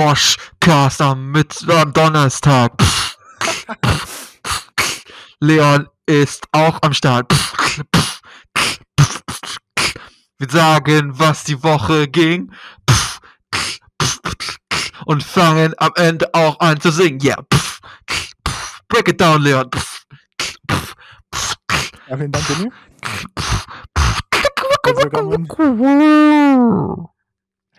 Woschcast am, Mitt am Donnerstag. Leon ist auch am Start. Wir sagen, was die Woche ging. Und fangen am Ende auch an zu singen. Yeah. Break it down, Leon. Ja, vielen Dank, Danny.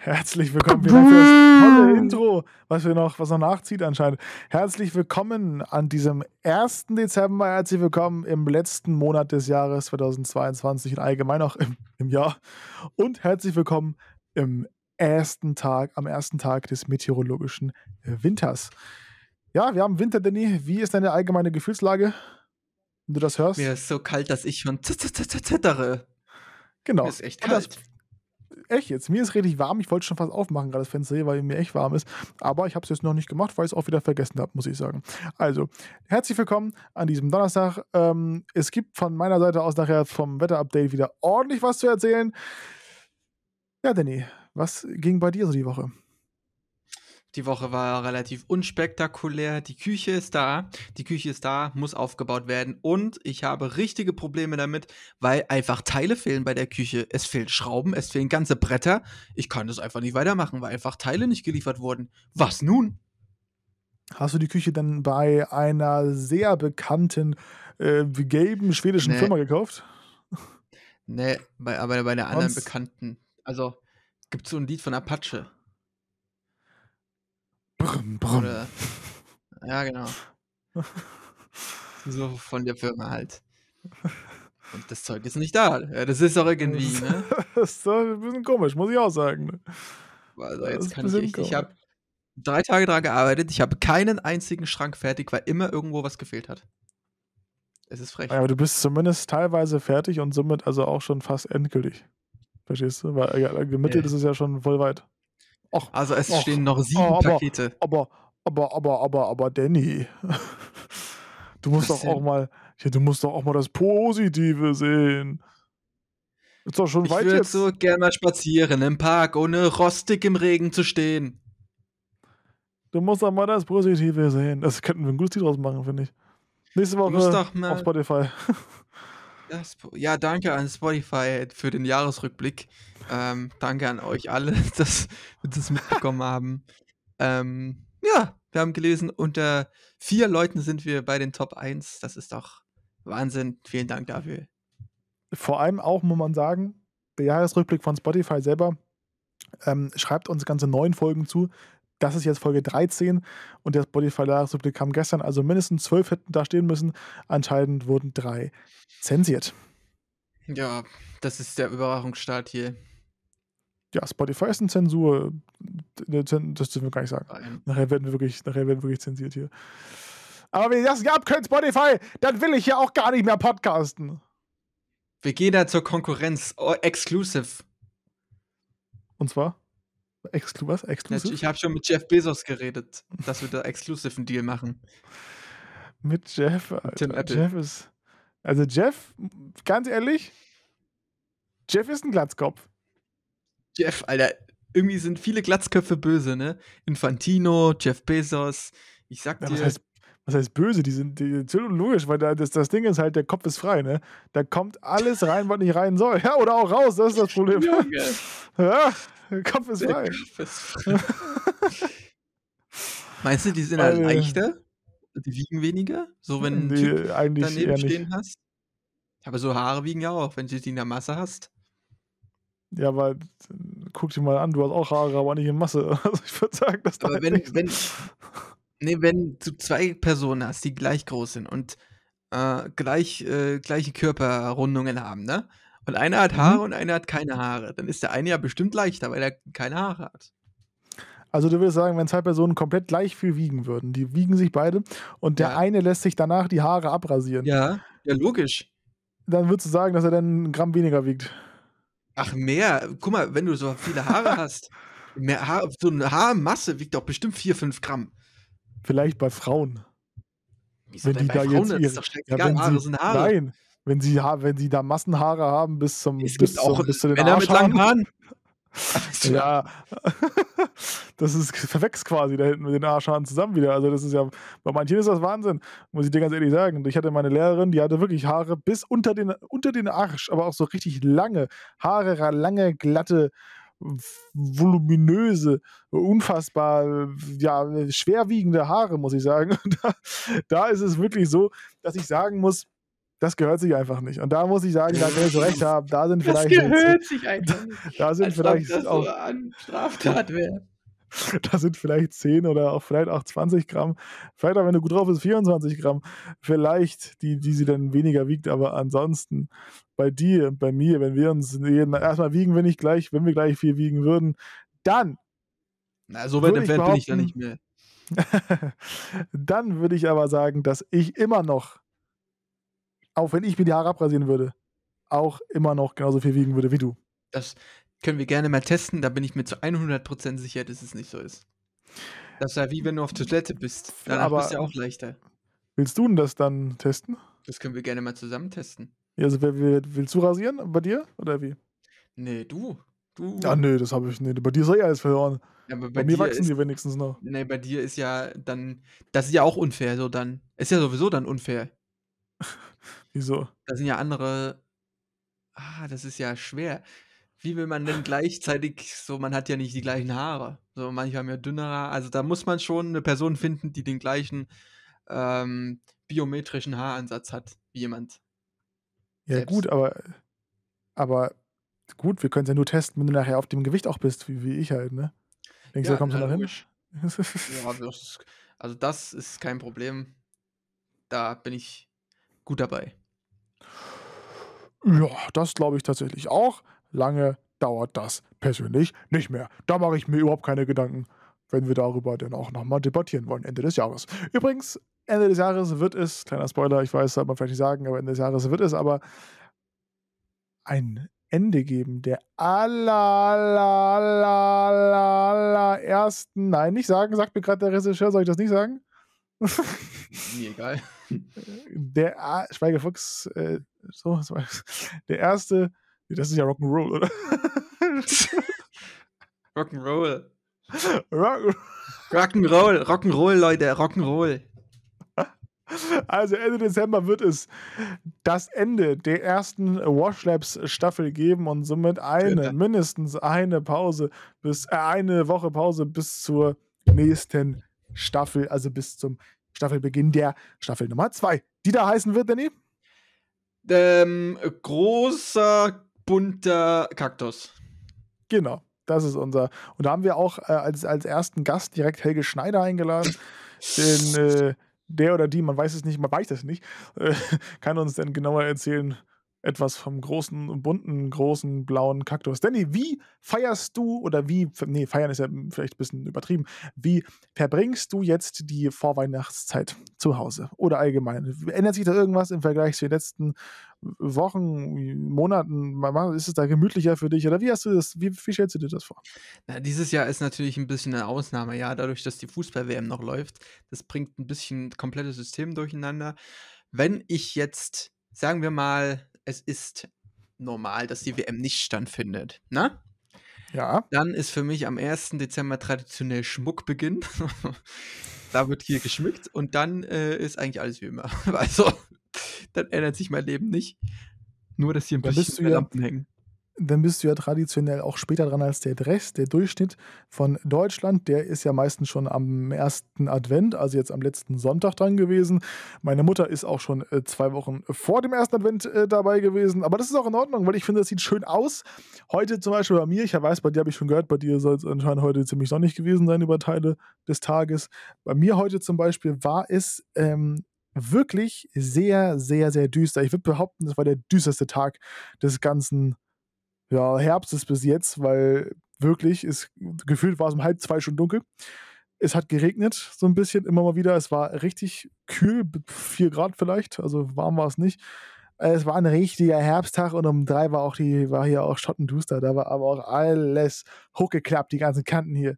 Herzlich willkommen. Vielen Dank für das tolle Intro, was wir noch, was noch nachzieht anscheinend. Herzlich willkommen an diesem 1. Dezember. Herzlich willkommen im letzten Monat des Jahres 2022 und allgemein auch im, im Jahr. Und herzlich willkommen im ersten Tag, am ersten Tag des meteorologischen Winters. Ja, wir haben Winter, Danny. Wie ist deine allgemeine Gefühlslage? Wenn du das hörst? Mir ist so kalt, dass ich schon zittere. Genau. Mir ist echt Und das- kalt. Echt jetzt? Mir ist richtig warm. Ich wollte schon fast aufmachen, gerade das Fenster hier, weil mir echt warm ist. Aber ich habe es jetzt noch nicht gemacht, weil ich es auch wieder vergessen habe, muss ich sagen. Also, herzlich willkommen an diesem Donnerstag. Ähm, es gibt von meiner Seite aus nachher vom Wetterupdate wieder ordentlich was zu erzählen. Ja, Danny, was ging bei dir so die Woche? Die Woche war relativ unspektakulär. Die Küche ist da. Die Küche ist da, muss aufgebaut werden. Und ich habe richtige Probleme damit, weil einfach Teile fehlen bei der Küche. Es fehlen Schrauben, es fehlen ganze Bretter. Ich kann das einfach nicht weitermachen, weil einfach Teile nicht geliefert wurden. Was nun? Hast du die Küche dann bei einer sehr bekannten äh, gelben schwedischen Nee. Firma gekauft? Nee, bei, aber bei der anderen Sonst- Bekannten. Also, gibt es so ein Lied von Apache. Brumm, brumm. Oder. Ja, genau. So von der Firma halt. Und das Zeug ist nicht da. Ja, das ist doch irgendwie, ne? das ist doch ein bisschen komisch, muss ich auch sagen. ne? Also jetzt kann ich echt. Ich habe drei Tage dran gearbeitet. Ich habe keinen einzigen Schrank fertig, weil immer irgendwo was gefehlt hat. Es ist frech. Ja, aber du bist zumindest teilweise fertig und somit also auch schon fast endgültig. Verstehst du? Weil ja, gemittelt Ja. ist es ja schon voll weit. Och, Also es Och, stehen noch sieben oh, aber- Pakete. aber, aber, aber, aber, aber, Danny. Du musst Was doch auch denn? mal, ja, du musst doch auch mal das Positive sehen. Ist doch schon Ich weit würde jetzt. so gerne mal spazieren im Park, ohne rostig im Regen zu stehen. Du musst doch mal das Positive sehen. Das könnten wir ein gutes Lied draus machen, finde ich. Nächste Woche auf. Spotify. Ja, danke an Spotify für den Jahresrückblick. Ähm, danke an euch alle, dass wir das mitbekommen haben. Ähm, ja, wir haben gelesen, unter vier Leuten sind wir bei den Top 1. Das ist doch Wahnsinn. Vielen Dank dafür. Vor allem auch, muss man sagen, der Jahresrückblick von Spotify selber ähm, schreibt uns ganze neun Folgen zu. Das ist jetzt Folge 13 und der Spotify-Jahresrückblick kam gestern, also mindestens zwölf hätten da stehen müssen. Anscheinend wurden drei zensiert. Ja, das ist der Überwachungsstaat hier. Ja, Spotify ist eine Zensur. Das dürfen wir gar nicht sagen. Nachher werden wir wirklich, nachher werden wir wirklich zensiert hier. Aber wenn ihr das nicht abkönnt, Spotify, dann will ich ja auch gar nicht mehr podcasten. Wir gehen da zur Konkurrenz. Oh, exclusive. Und zwar? Exclu was? Exclusive? Ich habe schon mit Jeff Bezos geredet, dass wir da exclusive einen Deal machen. Mit Jeff, Alter. Tim Apple. Jeff ist. Also Jeff, ganz ehrlich, Jeff ist ein Glatzkopf. Jeff, Alter, irgendwie sind viele Glatzköpfe böse, ne? Infantino, Jeff Bezos. Ich sag Ja, dir, was, heißt, was heißt böse? Die sind, die sind logisch, weil da, das, das Ding ist halt, der Kopf ist frei, ne? Da kommt alles rein, was nicht rein soll. Ja, oder auch raus, das ist das Problem. Junge, Ja, der Kopf ist der frei. Kopf ist frei. Meinst du, die sind halt Alter. leichter? Die wiegen weniger? So, wenn Nee, eigentlich daneben eher nicht. stehen hast? Aber so Haare wiegen ja auch, wenn du die in der Masse hast. Ja, aber äh, guck dir mal an, du hast auch Haare, aber nicht in Masse. Also ich würde sagen, dass da Aber halt wenn, wenn, nee, wenn du zwei Personen hast, die gleich groß sind und äh, gleich, äh, gleiche Körperrundungen haben, ne? Und einer hat Mhm. Haare und einer hat keine Haare, dann ist der eine ja bestimmt leichter, weil er keine Haare hat. Also du würdest sagen, wenn zwei Personen komplett gleich viel wiegen würden, die wiegen sich beide und der Ja. eine lässt sich danach die Haare abrasieren, Ja, ja, logisch. dann würdest du sagen, dass er dann einen Gramm weniger wiegt. Ach, mehr. Guck mal, wenn du so viele Haare hast, mehr Haar, so eine Haarmasse wiegt doch bestimmt 4, 5 Gramm. Vielleicht bei Frauen. Wieso Wenn die da Frauen? jetzt ihre- Ja, wenn Haare sie, sind Haare. Nein, wenn sie, wenn sie da Massenhaare haben bis zum Es bis auch zum, bis zu den Männer mit langen Haaren. Ja, das ist verwächst quasi da hinten mit den Arschhaaren zusammen wieder. Also das ist ja, bei manchen ist das Wahnsinn, muss ich dir ganz ehrlich sagen. Ich hatte meine Lehrerin, die hatte wirklich Haare bis unter den, unter den Arsch, aber auch so richtig lange Haare, lange, glatte, voluminöse, unfassbar, ja, schwerwiegende Haare, muss ich sagen. Da, da ist es wirklich so, dass ich sagen muss, das gehört sich einfach nicht. Und da muss ich sagen, da kann ich so recht haben. Da sind das vielleicht. gehört sich einfach nicht. Da sind Als vielleicht ob das auch, so an Straftat wäre. da sind vielleicht 10 oder auch vielleicht auch 20 Gramm. Vielleicht auch, wenn du gut drauf bist, 24 Gramm. Vielleicht, die, die sie dann weniger wiegt. Aber ansonsten, bei dir und bei mir, wenn wir uns jeden, erstmal wiegen wir nicht gleich, wenn wir gleich viel wiegen würden, dann, Na, so weit entfernt bin ich behaupten- nicht mehr. dann würde ich aber sagen, dass ich immer noch, auch wenn ich mir die Haare abrasieren würde, auch immer noch genauso viel wiegen würde wie du. Das können wir gerne mal testen. Da bin ich mir zu 100% sicher, dass es nicht so ist. Das ist ja wie wenn du auf Toilette bist. Danach Aber- bist du ja auch leichter. Willst du denn das dann testen? Das können wir gerne mal zusammen testen. Ja, Also, wer, wer, willst du rasieren bei dir oder wie? Nee, du. Du. Ja, nee, das habe ich nicht. Bei dir ist eh alles verloren. Ja, Bei, bei, mir wachsen ist, die wenigstens noch. Nee, bei dir ist ja dann. Das ist ja auch unfair, so dann. Ist ja sowieso dann unfair. Wieso? Da sind ja andere. Ah, das ist ja schwer. Wie will man denn gleichzeitig, so man hat ja nicht die gleichen Haare. So, manche haben ja dünnere. Also da muss man schon eine Person finden, die den gleichen ähm, biometrischen Haaransatz hat wie jemand. Ja, Selbst. gut, aber, aber gut, wir können es ja nur testen, wenn du nachher auf dem Gewicht auch bist, wie, wie ich halt, ne? Denkst du, da kommst du na, noch hin? Ja, das also das ist kein Problem. Da bin ich gut dabei. Ja, das glaube ich tatsächlich auch. Lange dauert das persönlich nicht mehr. Da mache ich mir überhaupt keine Gedanken, wenn wir darüber dann auch nochmal debattieren wollen, Ende des Jahres. Übrigens, Ende des Jahres wird es, kleiner Spoiler, ich weiß, soll man vielleicht nicht sagen, aber Ende des Jahres wird es aber ein Ende geben der aller, aller, aller, aller, ersten, nein, nicht sagen, sagt mir gerade der Regisseur, soll ich das nicht sagen? Mir egal. der Schweigefuchs, äh, so, der erste, das ist ja Rock'n'Roll, oder? Rock'n'Roll. Rock, Rock'n'Roll, Rock'n'Roll, Leute, Rock'n'Roll. also Ende Dezember wird es das Ende der ersten Wash Labs Staffel geben und somit eine, Ja. mindestens eine Pause bis, äh, eine Woche Pause bis zur nächsten Staffel, also bis zum Staffelbeginn der Staffel Nummer 2. Die da heißen wird, Danny? Ähm, großer, bunter Kaktus. Genau, das ist unser. Und da haben wir auch äh, als, als ersten Gast direkt Helge Schneider eingeladen. Den, äh, der oder die, man weiß es nicht, man weiß es nicht, äh, kann uns dann genauer erzählen, etwas vom großen, bunten, großen, blauen Kaktus. Danny, wie feierst du oder wie, nee, feiern ist ja vielleicht ein bisschen übertrieben, wie verbringst du jetzt die Vorweihnachtszeit zu Hause oder allgemein? Ändert sich da irgendwas im Vergleich zu den letzten Wochen, Monaten? Ist es da gemütlicher für dich oder wie hast du das, wie, wie stellst du dir das vor? Na, dieses Jahr ist natürlich ein bisschen eine Ausnahme, ja, dadurch, dass die Fußball-WM noch läuft. Das bringt ein bisschen komplettes System durcheinander. Wenn ich jetzt, sagen wir mal, es ist normal, dass die WM nicht stattfindet, ne? Ja. Dann ist für mich am 1. Dezember traditionell Schmuckbeginn. da wird hier geschmückt und dann äh, ist eigentlich alles wie immer. Also, dann ändert sich mein Leben nicht. Nur, dass hier ein Dann bisschen mehr ja- Lampen hängen. Dann bist du ja traditionell auch später dran als der Rest. Der Durchschnitt von Deutschland, der ist ja meistens schon am ersten Advent, also jetzt am letzten Sonntag dran gewesen. Meine Mutter ist auch schon äh, zwei Wochen vor dem ersten Advent äh, dabei gewesen. Aber das ist auch in Ordnung, weil ich finde, das sieht schön aus. Heute zum Beispiel bei mir, ich weiß, bei dir habe ich schon gehört, bei dir soll es anscheinend heute ziemlich sonnig gewesen sein über Teile des Tages. Bei mir heute zum Beispiel war es ähm, wirklich sehr, sehr, sehr düster. Ich würde behaupten, das war der düsterste Tag des ganzen ja, Herbst ist bis jetzt, weil wirklich, ist, gefühlt war es um halb zwei schon dunkel. Es hat geregnet, so ein bisschen, immer mal wieder. Es war richtig kühl, 4 Grad vielleicht, also warm war es nicht. Es war ein richtiger Herbsttag und um drei war auch die, war hier auch Schottenduster. Da war aber auch alles hochgeklappt, die ganzen Kanten hier.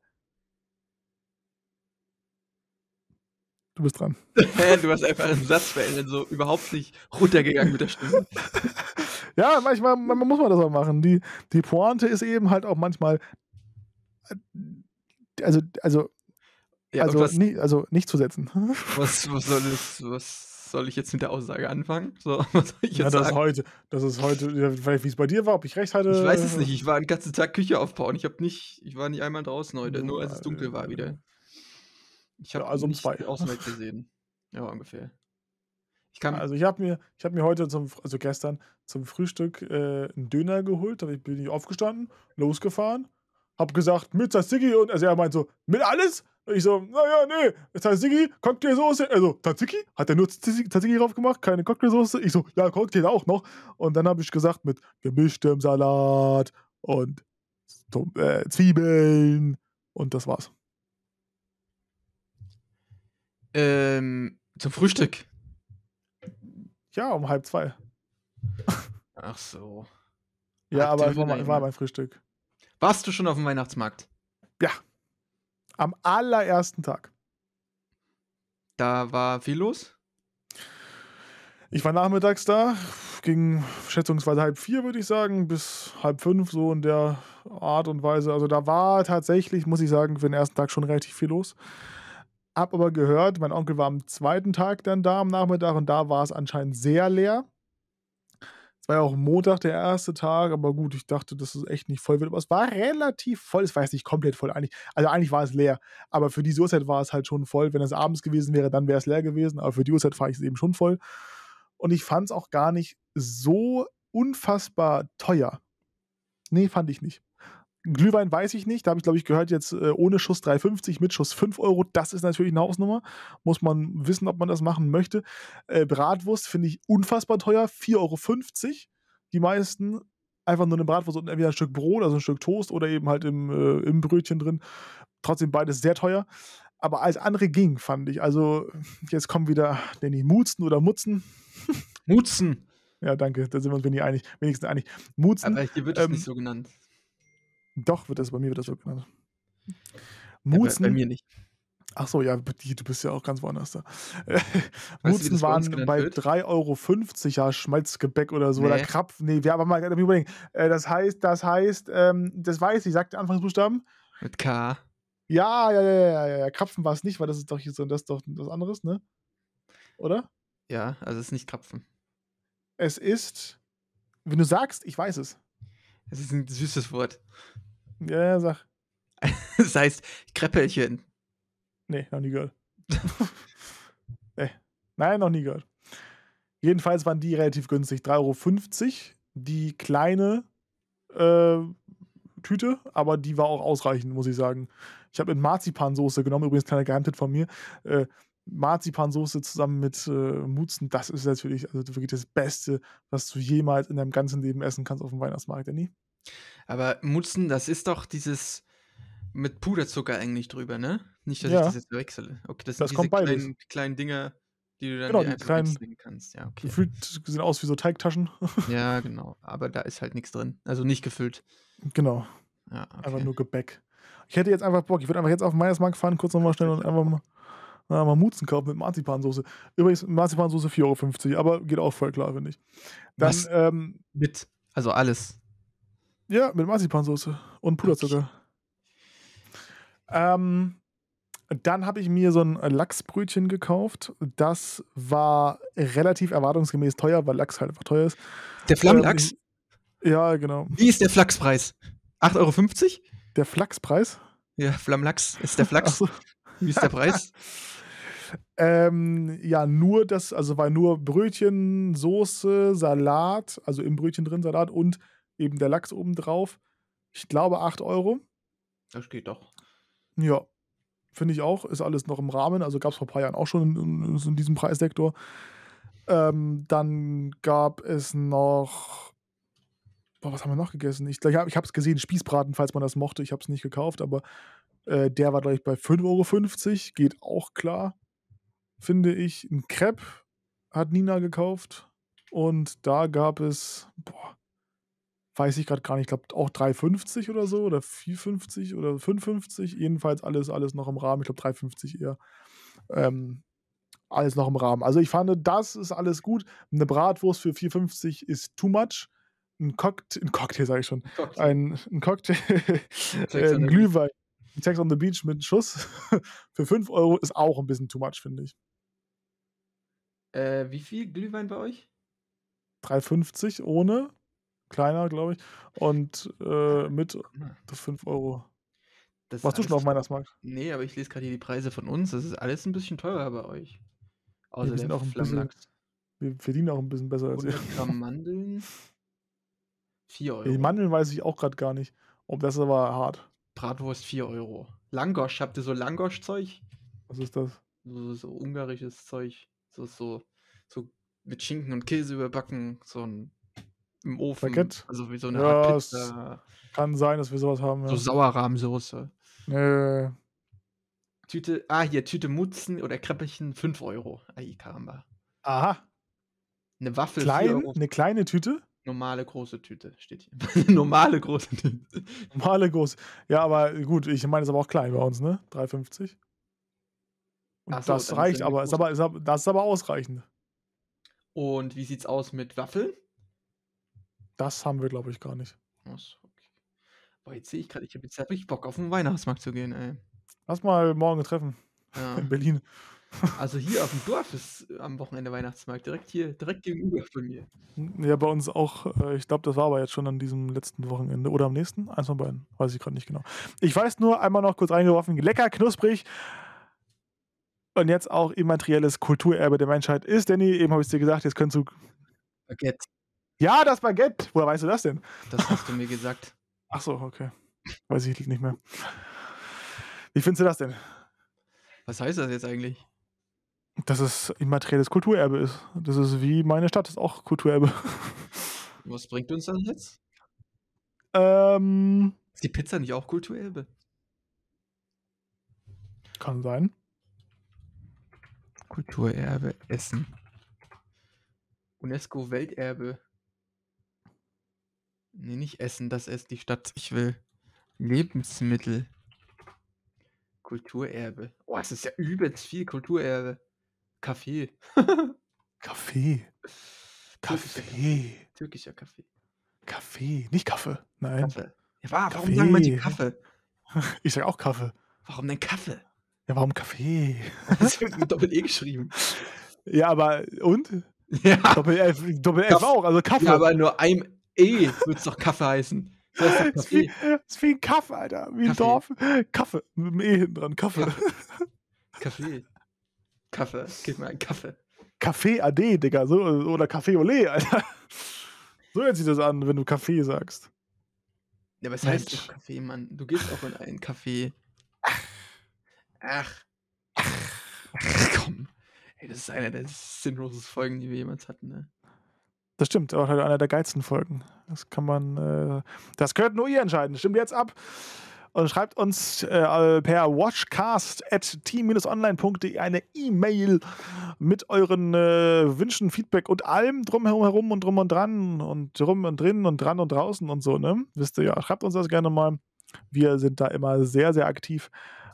Du bist dran. du hast einfach einen Satz verändert, so überhaupt nicht runtergegangen mit der Stimme. Ja, manchmal, manchmal muss man das auch machen. Die, die Pointe ist eben halt auch manchmal. äh, Also, also, Ja, also, was, nie, also nicht zu setzen. was, was, soll es, was soll ich jetzt mit der Aussage anfangen? So, was soll ich Ja, jetzt das ist sagen? heute, das ist heute, ja, vielleicht wie es bei dir war, ob ich recht hatte. Ich weiß es nicht. Ich war den ganzen Tag Küche aufbauen. Ich habe nicht, ich war nicht einmal draußen heute, nur als es Ja, dunkel war wieder. Ich habe Ja, also um zwei. die Außenwelt gesehen. Ja, ungefähr. Ich kann, Also ich habe mir, ich habe mir heute zum, also gestern zum Frühstück äh, einen Döner geholt. Da bin ich aufgestanden, losgefahren, habe gesagt mit Tzatziki und also er meint so mit alles. Und ich so, naja, nee, Tzatziki, Cocktailsoße, also Tzatziki, hat er nur Tzatziki drauf gemacht, keine Cocktailsoße. Ich so, ja, Cocktail auch noch. Und dann habe ich gesagt mit gemischtem Salat und äh, Zwiebeln und das war's. ähm, zum Frühstück. Ja, um halb zwei. Ach so. Ja, Ah, aber war, war mein Frühstück. Warst du schon auf dem Weihnachtsmarkt? Am allerersten Tag. Da war viel los? Ich war nachmittags da, ging schätzungsweise halb vier, würde ich sagen, bis halb fünf, so in der Art und Weise. Also da war tatsächlich, muss ich sagen, für den ersten Tag schon relativ viel los. Hab aber gehört, mein Onkel war am zweiten Tag dann da am Nachmittag und da war es anscheinend sehr leer. Es war ja auch Montag der erste Tag, aber gut, ich dachte, dass es echt nicht voll wird. Aber es war relativ voll. Es war jetzt nicht komplett voll. Eigentlich, also eigentlich war es leer. Aber für diese Uhrzeit war es halt schon voll. Wenn es abends gewesen wäre, dann wäre es leer gewesen. Aber für die Uhrzeit fand ich es eben schon voll. Und ich fand es auch gar nicht so unfassbar teuer. Nee, fand ich nicht. Glühwein weiß ich nicht. Da habe ich, glaube ich, gehört, jetzt äh, ohne Schuss 3,50, mit Schuss 5 Euro. Das ist natürlich eine Hausnummer. Muss man wissen, ob man das machen möchte. Äh, Bratwurst finde ich unfassbar teuer. 4,50 Euro. Die meisten einfach nur eine Bratwurst und entweder ein Stück Brot, also ein Stück Toast oder eben halt im, äh, im Brötchen drin. Trotzdem beides sehr teuer. Aber alles andere ging, fand ich. Also, jetzt kommen wieder, ich Mutzen oder Mutzen. Mutzen. Ja, danke, da sind wir uns wenig einig, wenigstens einig. Mutzen, Aber hier wird es ähm, nicht so genannt. Doch, wird das bei mir wird das so genannt. Ja, bei, Mutzen, bei mir nicht. ach so, ja, du bist ja auch ganz woanders da. Mutzen bei waren bei wird? 3,50 Euro, ja, Schmalzgebäck oder so, oder Nee. Krapf, nee, wir haben mal überlegen. Äh, das heißt, das heißt, ähm, das weiß ich, sagt der Anfangsbuchstaben? Mit K. Ja, ja, ja, ja, ja, ja, Krapfen war es nicht, weil das ist doch hier so, das ist doch was anderes, ne? Oder? Ja, also es ist nicht Krapfen. Es ist, wenn du sagst, ich weiß es. Es ist ein süßes Wort. Ja, ja, sag. Es heißt Kreppelchen. Nee, noch nie gehört. nee. Nein, noch nie gehört. Jedenfalls waren die relativ günstig. 3,50 Euro die kleine äh, Tüte, aber die war auch ausreichend, muss ich sagen. Ich habe mit Marzipansoße genommen, übrigens kleiner Geheimtipp von mir. Äh, Marzipansoße zusammen mit äh, Mutzen, das ist natürlich also wirklich das Beste, was du jemals in deinem ganzen Leben essen kannst auf dem Weihnachtsmarkt, Danny. Aber Mutzen, das ist doch dieses mit Puderzucker eigentlich drüber, ne? Nicht, dass Ja. ich das jetzt verwechsele. Okay, das sind Das diese kommt beides. kleinen, kleinen Dinger, die du dann Genau, die kleinen- kannst. Ja, okay. Gefühlt sehen aus wie so Teigtaschen. Ja, genau. Aber da ist halt nichts drin. Also nicht gefüllt. genau. Ja, okay. Einfach nur Gebäck. Ich hätte jetzt einfach Bock, ich würde einfach jetzt auf den Weihnachtsmarkt fahren, kurz nochmal schnell und einfach mal, na, mal Mutzen kaufen mit Marzipansoße. Übrigens, Marzipansoße 4,50 Euro, aber geht auch voll klar, finde ich. Dann, Was? ähm, Mit. Also alles. ja, mit Marzipansoße und Puderzucker. Ähm, dann habe ich mir so ein Lachsbrötchen gekauft. Das war relativ erwartungsgemäß teuer, weil Lachs halt einfach teuer ist. Der Flammlachs? Ähm, ja, genau. Wie ist der Flachspreis? 8,50 Euro? Der Flachspreis. Ja, Flammlachs ist der Flachs. Achso. Wie ist der Preis? Ähm, ja, nur das, also war nur Brötchen, Soße, Salat, also im Brötchen drin Salat und eben der Lachs oben drauf. Ich glaube 8 Euro. Das geht doch. Ja, finde ich auch. Ist alles noch im Rahmen. Also gab es vor ein paar Jahren auch schon in, in, diesem Preissektor. Ähm, dann gab es noch. Boah, was haben wir noch gegessen? Ich, ich habe es gesehen, Spießbraten, falls man das mochte. Ich habe es nicht gekauft, aber äh, der war, glaube ich, bei 5,50 Euro. Geht auch klar, finde ich. Ein Crepe hat Nina gekauft. Und da gab es, boah, weiß ich gerade gar nicht, ich glaube auch 3,50 oder so oder 4,50 oder 5,50. Jedenfalls alles, alles noch im Rahmen. Ich glaube 3,50 eher. Ähm, alles noch im Rahmen. Also ich fand, das ist alles gut. Eine Bratwurst für 4,50 ist too much. ein Cocktail, ein Cocktail sage ich schon, Cocktail. ein, ein Cocktail, äh, ein Glühwein, Sex on the Beach mit Schuss für 5 Euro ist auch ein bisschen too much, finde ich. Äh, wie viel Glühwein bei euch? 3,50 ohne, kleiner, glaube ich, und äh, mit mal, das 5 Euro. das Warst du schon auf Weihnachtsmarkt? Nee, aber ich lese gerade hier die Preise von uns. Das ist alles ein bisschen teurer bei euch. Außer wir sind auch ein bisschen-. Wir verdienen auch ein bisschen besser als ihr. 100 Gramm Mandeln. 4 Euro. Die Mandeln weiß ich auch gerade gar nicht. Ob das ist aber hart. Bratwurst 4 Euro. Langosch, habt ihr so Langosch-Zeug? Was ist das? So, so ungarisches Zeug. So, so, so mit Schinken und Käse überbacken. So ein im Ofen. Baguette? Also wie so eine Ja, Art Pizza. Kann sein, dass wir sowas haben. So Ja. Sauerrahmsoße. Äh, Tüte, ah, hier, Tüte Mutzen oder Kreppechen 5 Euro. Ai, Karamba. aha. Eine Waffel 4 Klein, eine kleine Tüte? Normale große Tüte steht hier. Normale große Tüte. Normale groß. Ja, aber gut, ich meine, das ist aber auch klein bei uns, ne? 3,50. Und so, das reicht aber, ist große. aber, ist aber. Das ist aber ausreichend. Und wie sieht's aus mit Waffeln? Das haben wir, glaube ich, gar nicht. Ach so, okay. Boah, jetzt sehe ich gerade, ich habe jetzt richtig Bock auf den Weihnachtsmarkt zu gehen, ey. Lass mal morgen treffen Ja. in Berlin. Also hier auf dem Dorf ist am Wochenende Weihnachtsmarkt, direkt hier, direkt gegenüber von mir. Ja, bei uns auch. äh, Ich glaube, das war aber jetzt schon an diesem letzten Wochenende oder am nächsten. Eins von beiden. Weiß ich gerade nicht genau. Ich weiß nur, einmal noch kurz reingeworfen. Lecker, knusprig. Und jetzt auch immaterielles Kulturerbe der Menschheit ist. Danny, eben habe ich es dir gesagt, jetzt könntest du. Baguette, Ja, das Baguette. Woher weißt du das denn? das hast du mir gesagt. Ach so, okay. Weiß ich nicht mehr. Wie findest du das denn? Was heißt das jetzt eigentlich? Dass es immaterielles Kulturerbe ist. Das ist wie meine Stadt, ist auch Kulturerbe. Was bringt uns das jetzt? ähm, Ist die Pizza nicht auch Kulturerbe? kann sein. Kulturerbe, Essen. UNESCO Welterbe. Nee, nicht Essen, das ist die Stadt. Ich will Lebensmittel. Kulturerbe. Oh, es ist ja übelst viel Kulturerbe. Kaffee. Kaffee. Kaffee. Türkischer Kaffee. Kaffee. Nicht Kaffee. Nein. Kaffee. Ja, wa- warum sagen manche Kaffee. Kaffee? Ich sag auch Kaffee. Warum denn Kaffee? Ja, warum Kaffee? Das wird mit Doppel-E geschrieben. Ja, aber und? Ja, Doppel-F Doppel -F auch, also Kaffee. ja aber nur ein E wird es doch Kaffee heißen. Das heißt ist, wie, Kaffee. ist wie ein Kaffee, Alter. Wie ein Kaffee. Dorf. Kaffee. Mit dem E hinten dran. Kaffee. Kaffee. Kaffee. Gib mir einen Kaffee. Kaffee AD, Digga. So, oder Kaffee Olé, Alter. So hört sich das an, wenn du Kaffee sagst. Ja, was heißt doch Kaffee, Mann? Du gehst auch in einen Kaffee. Ach. Ach, komm. Ey, das ist einer der sinnlosesten Folgen, die wir jemals hatten, ne? Das stimmt, auch einer der geilsten Folgen. Das kann man, äh, das könnt nur ihr entscheiden. Stimmt jetzt ab und schreibt uns äh, per watchcast.team-online.de eine E-Mail mit euren äh, Wünschen, Feedback und allem drumherum herum und drum und dran und drum und drin und dran und draußen und so, ne? Wisst ihr ja. Schreibt uns das gerne mal. Wir sind da immer sehr, sehr aktiv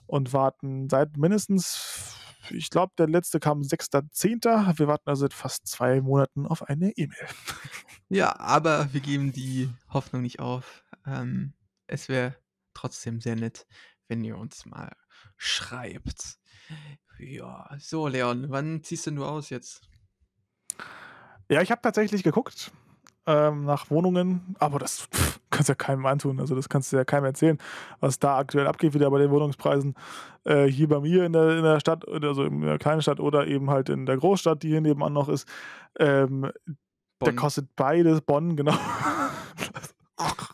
und warten seit mindestens, ich glaube, der letzte kam 6.10. Wir warten also seit fast zwei Monaten auf eine E-Mail. Ja, aber wir geben die Hoffnung nicht auf. Ähm, es wäre trotzdem sehr nett, wenn ihr uns mal schreibt. Ja, so, Leon, wann ziehst denn du aus jetzt? Ja, ich habe tatsächlich geguckt ähm, nach Wohnungen, aber das pff, kannst du ja keinem antun. Also das kannst du ja keinem erzählen, was da aktuell abgeht wieder bei den Wohnungspreisen. Äh, hier bei mir in der, in der Stadt, also in der kleinen Stadt oder eben halt in der Großstadt, die hier nebenan noch ist. Ähm, der kostet beides, Bonn, genau.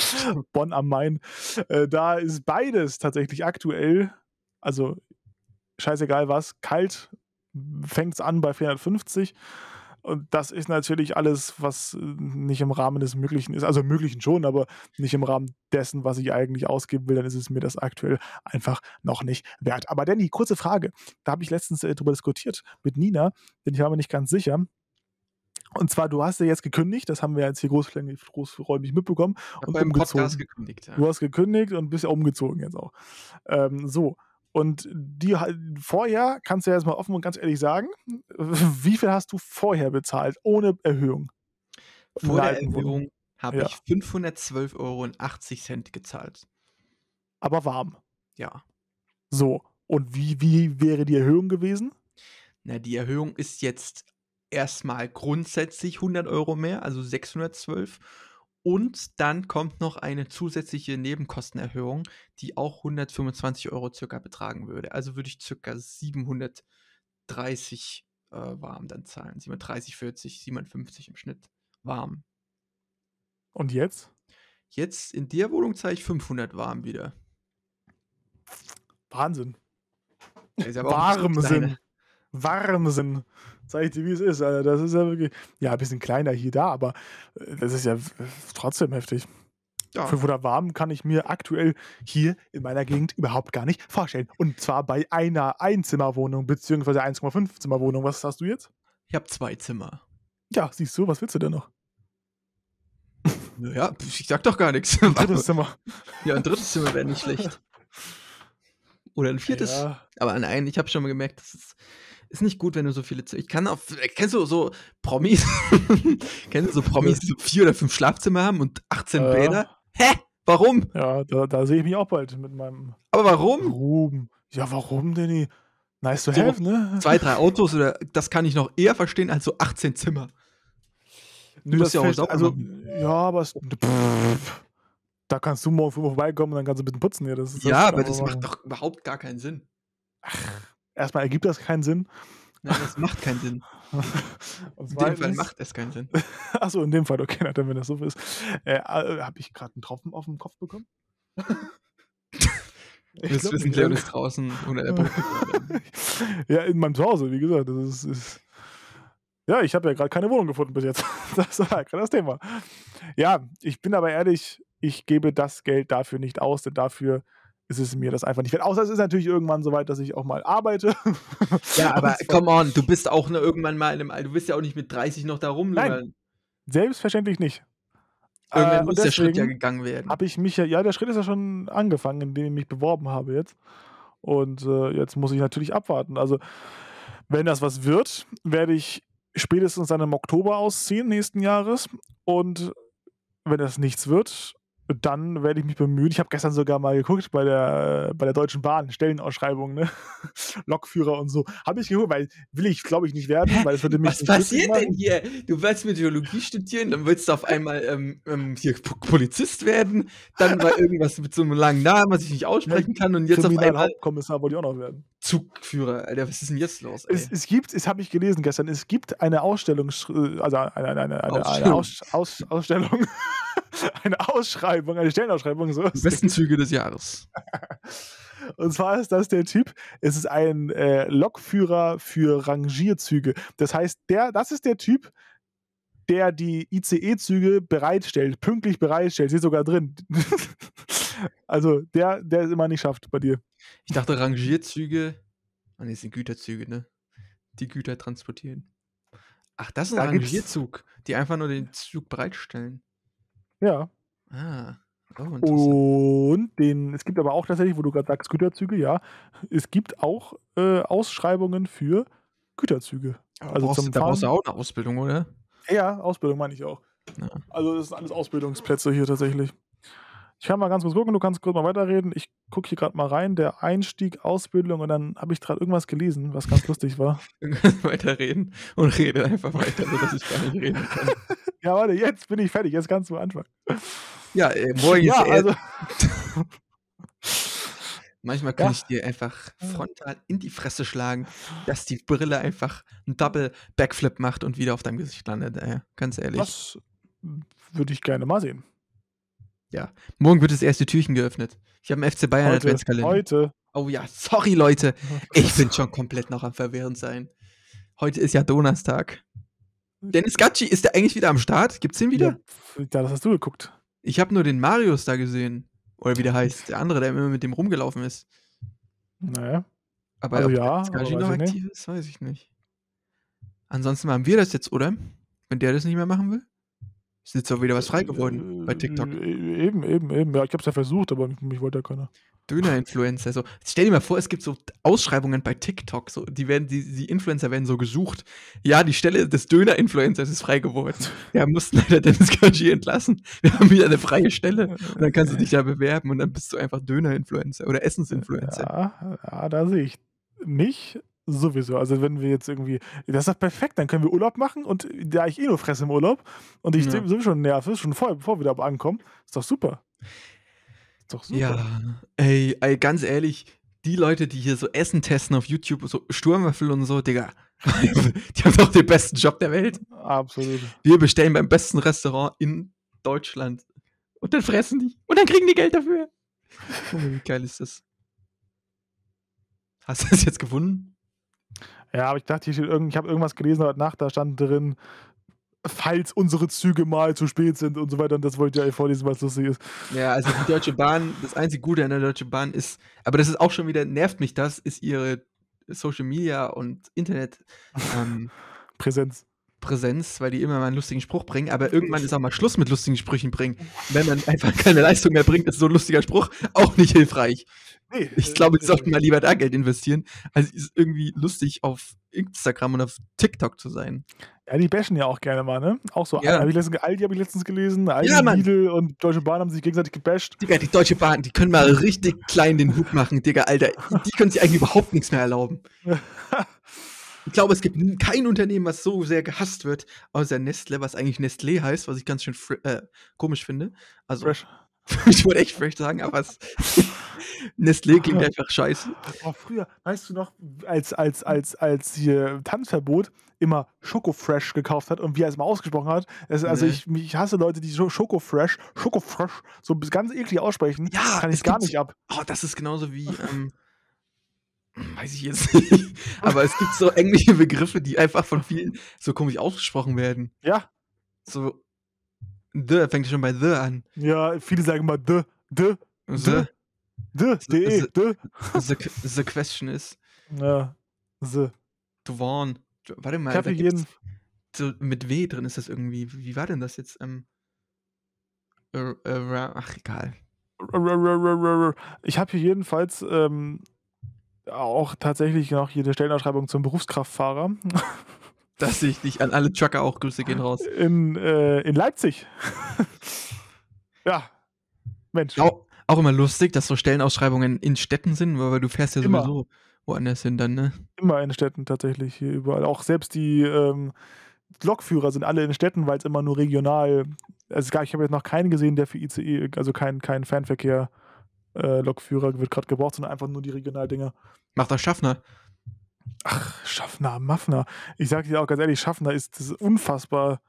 Bonn am Main. Äh, da ist beides tatsächlich aktuell, also scheißegal was, kalt fängt es an bei 450. Und das ist natürlich alles, was äh, nicht im Rahmen des Möglichen ist. Also im Möglichen schon, aber nicht im Rahmen dessen, was ich eigentlich ausgeben will. Dann ist es mir das aktuell einfach noch nicht wert. Aber Danny, kurze Frage. Da habe ich letztens äh, drüber diskutiert mit Nina, denn ich war mir nicht ganz sicher. Und zwar, du hast ja jetzt gekündigt, das haben wir jetzt hier großflächig, großräumig mitbekommen. Und beim umgezogen. Podcast gekündigt. Ja. Du hast gekündigt und bist ja umgezogen jetzt auch. Ähm, so. Und die vorher, kannst du ja jetzt mal offen und ganz ehrlich sagen, wie viel hast du vorher bezahlt, ohne Erhöhung? Vor der. Erhöhung habe Ja. ich 512,80 Euro gezahlt. Aber warm. Ja. So. Und wie, wie wäre die Erhöhung gewesen? Na, die Erhöhung ist jetzt erstmal grundsätzlich 100 Euro mehr, also 612. Und dann kommt noch eine zusätzliche Nebenkostenerhöhung, die auch 125 Euro circa betragen würde. Also würde ich circa 730 äh, warm dann zahlen. 730, 40, 57 im Schnitt warm. Und jetzt? Jetzt in der Wohnung zahle ich 500 warm wieder. Wahnsinn. Der ist Warmsinn. Sag ich dir, wie es ist. Alter. Das ist ja wirklich. Ja, ein bisschen kleiner hier, da, aber äh, das ist ja trotzdem heftig. Ja. 500 warm kann ich mir aktuell hier in meiner Gegend überhaupt gar nicht vorstellen. Und zwar bei einer Einzimmerwohnung, beziehungsweise 1,5 Zimmerwohnung. Was hast du jetzt? Ich habe zwei Zimmer. Ja, siehst du, was willst du denn noch? Naja, ich sag doch gar nichts. Ein drittes Zimmer. Ja, ein drittes Zimmer wäre nicht schlecht. Oder ein viertes. Ja. Aber nein, ich habe schon mal gemerkt, das ist, ist nicht gut, wenn du so viele Zimmer. Ich kann auf. Kennst du so Promis? kennst du so Promis, die so vier oder fünf Schlafzimmer haben und 18 Ja. Bäder? Hä? Warum? Ja, da, da sehe ich mich auch bald mit meinem Aber warum? Ruben. Ja, warum, Danny? Nice to So, have, ne? Zwei, drei Autos oder das kann ich noch eher verstehen als so 18 Zimmer. Nö, musst ja auch sauber also, machen. ja, aber es, pff, da kannst du morgen früh vorbeikommen und dann kannst du ein bisschen putzen. Ja, das, das ja, kann aber das macht doch überhaupt gar keinen Sinn. Erstmal ergibt das keinen Sinn. Nein, das macht keinen Sinn. In dem Fall macht es keinen Sinn. Achso, in dem Fall, okay, dann, wenn das so ist. Äh, äh, Habe ich gerade einen Tropfen auf dem Kopf bekommen? Wirst glaub wissen, Leon ist draußen der Brücke. ja, in meinem Zuhause, wie gesagt. Das ist, ist ja, ich habe ja gerade keine Wohnung gefunden bis jetzt. Das war ja gerade das Thema. Ja, ich bin aber ehrlich, ich gebe das Geld dafür nicht aus, denn dafür ist es mir das einfach nicht wert. Außer es ist natürlich irgendwann so weit, dass ich auch mal arbeite. Ja, aber come on, du bist auch ne, irgendwann mal in einem Alter, du bist ja auch nicht mit 30 noch da rum. Nein, Selbstverständlich nicht. Irgendwann Äh, muss der Schritt ja gegangen werden. habe ich mich ja, ja, der Schritt ist ja schon angefangen, indem ich mich beworben habe jetzt. Und äh, jetzt muss ich natürlich abwarten. Also, wenn das was wird, werde ich spätestens dann im Oktober ausziehen nächsten Jahres. Und wenn das nichts wird, dann werde ich mich bemühen. Ich habe gestern sogar mal geguckt bei der, bei der Deutschen Bahn, Stellenausschreibung, ne? Lokführer und so. Habe ich geguckt, weil will ich, glaube ich, nicht werden, weil es würde mich Was passiert denn hier? Du willst Meteorologie studieren, dann willst du auf einmal ähm, ähm, hier Polizist werden, dann war irgendwas mit so einem langen Namen, was ich nicht aussprechen kann und jetzt auf einmal Kriminalhauptkommissar wollte ich auch noch werden. Zugführer. Alter, was ist denn jetzt los? Ey? Es, es gibt, es habe ich gelesen gestern, es gibt eine Ausstellung, also eine, eine, eine, eine, eine. Aus, Aus, Ausstellung, eine Ausschreibung, eine Stellenausschreibung, so. Die besten Züge des Jahres. Und zwar ist das der Typ, es ist ein äh, Lokführer für Rangierzüge. Das heißt, der, das ist der Typ, der die ICE-Züge bereitstellt, pünktlich bereitstellt, steht sogar drin. also der, der es immer nicht schafft bei dir. Ich dachte Rangierzüge. Ah, nee, das sind Güterzüge, ne? Die Güter transportieren. Ach, das ist ein Da Rangierzug, die einfach nur den Zug bereitstellen. Ja. Ah. Oh. Und den, es gibt aber auch tatsächlich, wo du gerade sagst, Güterzüge, ja, es gibt auch äh, Ausschreibungen für Güterzüge. Aber also brauchst, zum da brauchst du auch eine Ausbildung, oder? Ja, Ausbildung meine ich auch. Ja. Also das sind alles Ausbildungsplätze hier tatsächlich. Ich kann mal ganz kurz gucken, du kannst kurz mal weiterreden. Ich gucke hier gerade mal rein, der Einstieg, Ausbildung und dann habe ich gerade irgendwas gelesen, was ganz lustig war. weiterreden und rede einfach weiter, sodass ich gar nicht reden kann. Ja, warte, jetzt bin ich fertig, jetzt kannst du anfangen. Ja, äh, ist ja also, Manchmal kann Ja. ich dir einfach frontal in die Fresse schlagen, dass die Brille einfach einen Double Backflip macht und wieder auf deinem Gesicht landet. Ey. Ganz ehrlich. das würde ich gerne mal sehen. Morgen wird das erste Türchen geöffnet. Ich habe einen FC Bayern Heute, Adventskalender. heute. Oh ja, sorry Leute. Ich bin schon komplett noch am verwirrend sein. Heute ist ja Donnerstag. Dennis Gacci, ist der eigentlich wieder am Start? Gibt's den wieder? Ja, ja, das hast du geguckt. Ich habe nur den Marius da gesehen. Oder wie der heißt. Der andere, der immer mit dem rumgelaufen ist. Naja. Aber Also ob ja, Gacci noch ich nicht. aktiv ist, weiß ich nicht. Ansonsten machen wir das jetzt, oder? Wenn der das nicht mehr machen will? Ist jetzt auch wieder was frei geworden bei TikTok. Äh, Eben, eben, eben. Ja, ich habe es ja versucht, aber mich, wollte ja keiner. Döner-Influencer. So, stell dir mal vor, es gibt so Ausschreibungen bei TikTok. So, die, werden, die, die Influencer werden so gesucht. Ja, die Stelle des Döner-Influencers ist frei geworden. Wir mussten leider Dennis Kanji entlassen. Wir haben wieder eine freie Stelle. Und dann kannst du dich da bewerben und dann bist du einfach Döner-Influencer oder Essensinfluencer. Ja, ja, da sehe ich mich sowieso. Also wenn wir jetzt irgendwie, das ist doch perfekt, dann können wir Urlaub machen und da ich eh nur fresse im Urlaub und ich Ja. sowieso schon nervös, schon vorher, bevor wir da ankommen, ist doch super. Ist doch super. Ja, ey, ey, ganz ehrlich, die Leute, die hier so Essen testen auf YouTube, so Sturmwürfel und so, Digga, die haben doch den besten Job der Welt. Absolut. Wir bestellen beim besten Restaurant in Deutschland. Und dann fressen die. Und dann kriegen die Geld dafür. Junge, wie geil ist das? Hast du das jetzt gefunden? Ja, aber ich dachte, hier steht irgend, ich habe irgendwas gelesen heute Nacht, da stand drin, falls unsere Züge mal zu spät sind und so weiter. Und das wollte ich ja vorlesen, was lustig ist. Ja, also die Deutsche Bahn, das einzige Gute an der Deutschen Bahn ist, aber das ist auch schon wieder, nervt mich das, ist ihre Social Media und Internet ähm, Präsenz. Präsenz, weil die immer mal einen lustigen Spruch bringen, aber irgendwann ist auch mal Schluss mit lustigen Sprüchen bringen. Wenn man einfach keine Leistung mehr bringt, ist so ein lustiger Spruch auch nicht hilfreich. Nee, Ich glaube, die sollten mal lieber da Geld investieren, als es ist irgendwie lustig auf Instagram und auf TikTok zu sein. Ja, die bashen ja auch gerne mal, ne? Auch so, Ja. Aldi habe ich letztens gelesen, Aldi, Ja. Lidl und Deutsche Bahn haben sich gegenseitig gebasht. Digga, die Deutsche Bahn, die können mal richtig klein den Hut machen, Digga, Alter. Die können sich eigentlich überhaupt nichts mehr erlauben. Ich glaube, es gibt kein Unternehmen, was so sehr gehasst wird, außer Nestle, was eigentlich Nestlé heißt, was ich ganz schön äh, komisch finde. Also, Fresh. ich wollte echt fresh sagen, aber es, Nestlé klingt einfach scheiße. Oh, früher, weißt du noch, als, als, als, als hier Tanzverbot immer Schokofresh gekauft hat und wie er es mal ausgesprochen hat. Es, also Nee. ich, ich hasse Leute, die Scho- Schokofresh, Schokofresh so ganz eklig aussprechen. Ja, kann ich gar nicht ab. Oh, das ist genauso wie, ähm, weiß ich jetzt nicht. Aber es gibt so englische Begriffe, die einfach von vielen so komisch ausgesprochen werden. Ja, So, the fängt schon bei the an. ja, viele sagen immer de, de, The, de, de, the- de. the, the question is, Ja, the. to warn. Warte mal, Ich gibt's jeden, so mit W drin ist das irgendwie. Wie war denn das jetzt? Ähm, äh, äh, ach, egal. ich habe hier jedenfalls ähm, auch tatsächlich noch hier eine Stellenausschreibung zum Berufskraftfahrer Dass ich dich an alle Trucker auch Grüße gehen raus. in, äh, in Leipzig. ja, Mensch. Auch, auch immer lustig, dass so Stellenausschreibungen in Städten sind, weil du fährst ja Immer. sowieso woanders hin dann, ne? Immer in Städten tatsächlich, hier überall. Auch selbst die ähm, Lokführer sind alle in Städten, weil es immer nur regional. Also ich habe jetzt noch keinen gesehen, der für ICE, also kein, kein Fernverkehr. Äh, Lokführer wird gerade gebraucht, sondern einfach nur die Regionaldinger. Macht das Schaffner. Ach, Schaffner, Maffner. Ich sage dir auch ganz ehrlich, Schaffner ist, das ist unfassbar.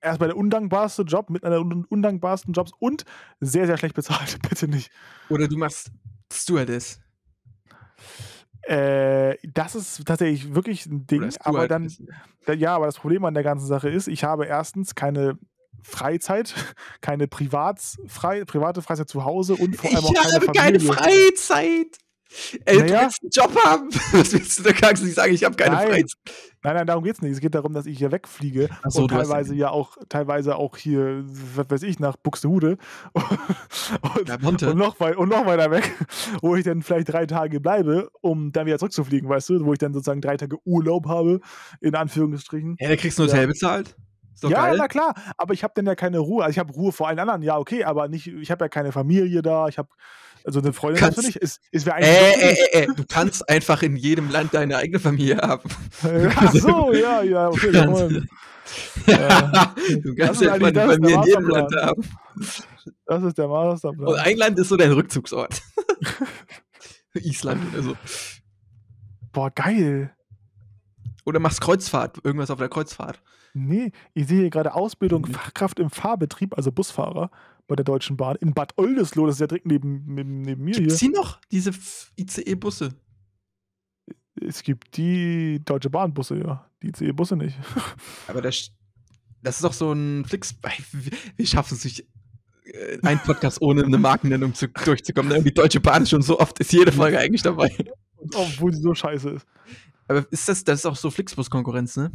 Erstmal der undankbarste Job, mit einer der un undankbarsten Jobs und sehr, sehr schlecht bezahlt. Bitte nicht. Oder du machst Stewardess. Äh, das ist tatsächlich wirklich ein Ding, aber dann, Ja, aber das Problem an der ganzen Sache ist, ich habe erstens keine Freizeit, keine Privats frei, private Freizeit zu Hause und vor allem auch Ich keine habe keine. Freizeit. Ey, du Naja. willst einen Job haben. Was willst du? Da kannst du nicht sagen, ich habe keine Nein. Freizeit. Nein, nein, darum geht es nicht. Es geht darum, dass ich hier wegfliege so, und du teilweise ja auch, teilweise auch hier, was weiß ich, nach Buxtehude und, Ja, Monte. und, noch wei und noch weiter weg, wo ich dann vielleicht drei Tage bleibe, um dann wieder zurückzufliegen, weißt du, wo ich dann sozusagen drei Tage Urlaub habe, in Anführungsstrichen. Ja, da kriegst du ein Ja. Hotel bezahlt. Ist ja, geil. na klar, aber ich habe dann ja keine Ruhe. Also ich habe Ruhe vor allen anderen, ja, okay, aber nicht, ich habe ja keine Familie da, ich habe, also eine Freundin Kannst- du nicht. Es, es wäre eigentlich. Äh, äh, äh, äh, du kannst einfach in jedem Land deine eigene Familie haben. Ach so, ja, ja, okay. Du jawohl. kannst, ja, du kannst ist einfach eine Familie in jedem Land haben. Das ist der Masterplan. Und ein Land ist so dein Rückzugsort. Island oder so. Boah, geil. Oder machst Kreuzfahrt, irgendwas auf der Kreuzfahrt. Nee, ich sehe hier gerade Ausbildung Mhm. Fachkraft im Fahrbetrieb, also Busfahrer bei der Deutschen Bahn in Bad Oldesloe, das ist ja direkt neben, neben, neben mir Gibt's hier. die noch, diese ICE-Busse? Es gibt die Deutsche Bahnbusse, ja. Die ICE-Busse nicht. Aber das, das ist doch so ein Flix. Wir- Wir schaffen es nicht, äh, einen Podcast ohne eine Markennennung zu, durchzukommen. Die Deutsche Bahn ist schon so oft, ist jede Folge eigentlich dabei. Und Obwohl sie so scheiße ist. Aber ist das, das ist auch so Flixbus-Konkurrenz, ne?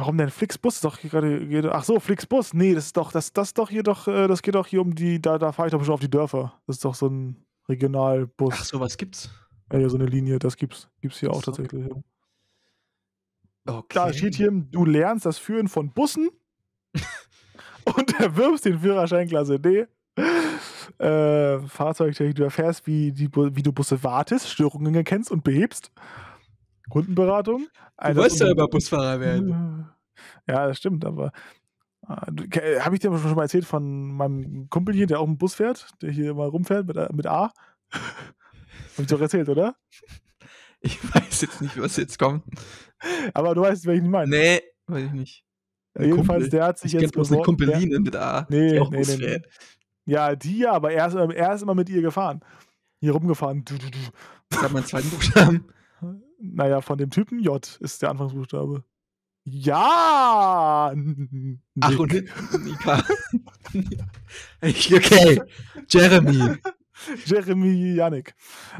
Warum denn Flixbus? Ist doch hier gerade. Ach so, Flixbus. Nee, das ist doch, das, das doch hier doch, äh, das geht doch hier um die, da, da fahre ich doch schon auf die Dörfer. Das ist doch so ein. Regionalbus. Ach, sowas gibt's. Ja, ja, so eine Linie, das gibt's, gibt's hier Ach auch so. tatsächlich. Ja. Okay. Da steht hier, du lernst das Führen von Bussen und erwirbst den Führerschein Klasse D. Äh, Fahrzeugtechnik, du erfährst, wie, die, wie du Busse wartest, Störungen erkennst und behebst. Kundenberatung. Du wolltest ja immer Busfahrer werden. Ja, das stimmt, aber äh, habe ich dir schon mal erzählt von meinem Kumpel hier, der auch einen Bus fährt, der hier immer rumfährt mit, mit A? Hab ich doch erzählt, oder? Ich weiß jetzt nicht, was jetzt kommt. Aber du weißt, wer ich nicht meine. Nee, weiß ich nicht. Ja, jedenfalls, Kumpel. der hat sich Ich kenne jetzt bloß eine beworben- der- Kumpeline mit A. Nee, die auch nee, nee, nee. Ja, die ja, aber er ist, er ist immer mit ihr gefahren. Hier rumgefahren. Du, du, du. Das hat man einen zweiten Buchstaben. Naja, von dem Typen J ist der Anfangsbuchstabe. Ja! Ach, und Nika. Okay. Jeremy. Jeremy Janik.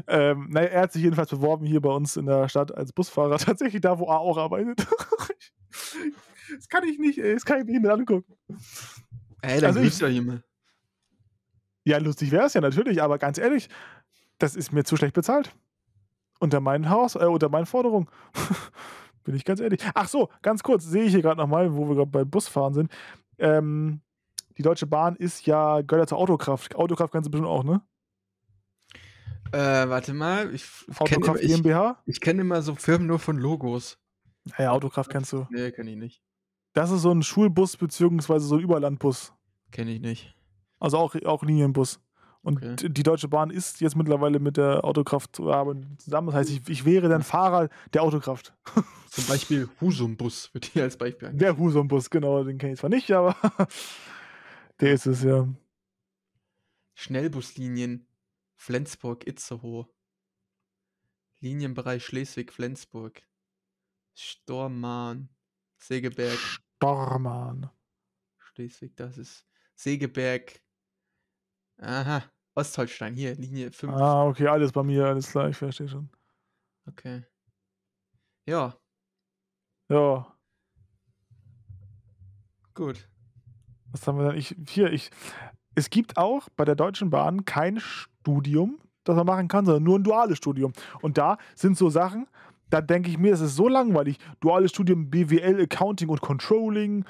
Ähm, naja, er hat sich jedenfalls beworben hier bei uns in der Stadt als Busfahrer. Tatsächlich da, wo er auch arbeitet. das kann ich nicht, ey, das kann ich nicht mit angucken. Ey, dann Also grüßt doch jemand. Ja, lustig wäre es ja natürlich, aber ganz ehrlich, das ist mir zu schlecht bezahlt. Unter meinen Haus, äh, unter meinen Forderungen. Bin ich ganz ehrlich. Ach so, ganz kurz, sehe ich hier gerade nochmal, wo wir gerade bei Busfahren sind. Ähm, die Deutsche Bahn ist ja, gehört ja zur Autokraft. Autokraft kannst du bestimmt auch, ne? Äh, warte mal. Ich, ich kenne Autokraft ich, GmbH? ich kenn immer so Firmen nur von Logos. Ja, Autokraft kennst du. Nee, kenne ich nicht. Das ist so ein Schulbus beziehungsweise so ein Überlandbus. Kenne ich nicht. Also auch, auch Linienbus. Und Okay. die Deutsche Bahn ist jetzt mittlerweile mit der Autokraft zu arbeiten zusammen. Das heißt, ich, ich wäre dann Fahrer der Autokraft. Zum Beispiel Husumbus wird hier als Beispiel angegeben. Der Husum-Bus, genau, den kenne ich zwar nicht, aber der ist es ja. Schnellbuslinien Flensburg-Itzehoe. Linienbereich Schleswig-Flensburg. Stormarn. Segeberg. Stormann. Schleswig, das ist Segeberg. Aha. Ostholstein, hier, Linie 5. Ah, okay, alles bei mir, alles klar, ich verstehe schon. Okay. Ja, Ja, gut. was haben wir dann? Ich, hier, ich. Es gibt auch bei der Deutschen Bahn kein Studium, das man machen kann, sondern nur ein duales Studium. Und da sind so Sachen, da denke ich mir, das ist so langweilig. Duales Studium BWL, Accounting und Controlling,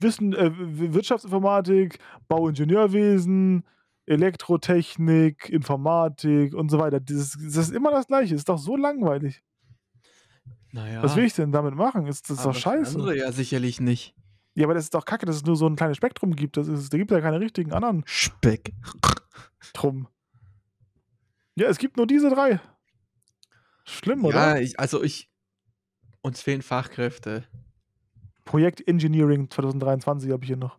Wissen, äh, Wirtschaftsinformatik, Bauingenieurwesen, Elektrotechnik, Informatik und so weiter. Das, ist- das ist immer das Gleiche. Ist doch so langweilig. Naja. Was will ich denn damit machen? Ist das ist aber doch scheiße. Andere ja sicherlich nicht. Ja, aber das ist doch kacke, dass es nur so ein kleines Spektrum gibt. Das ist, da gibt ja keine richtigen anderen Speck. drum. Ja, es gibt nur diese drei. Schlimm, oder? Ja, ich, also ich. Uns fehlen Fachkräfte. Projekt Engineering 2023 habe ich hier noch.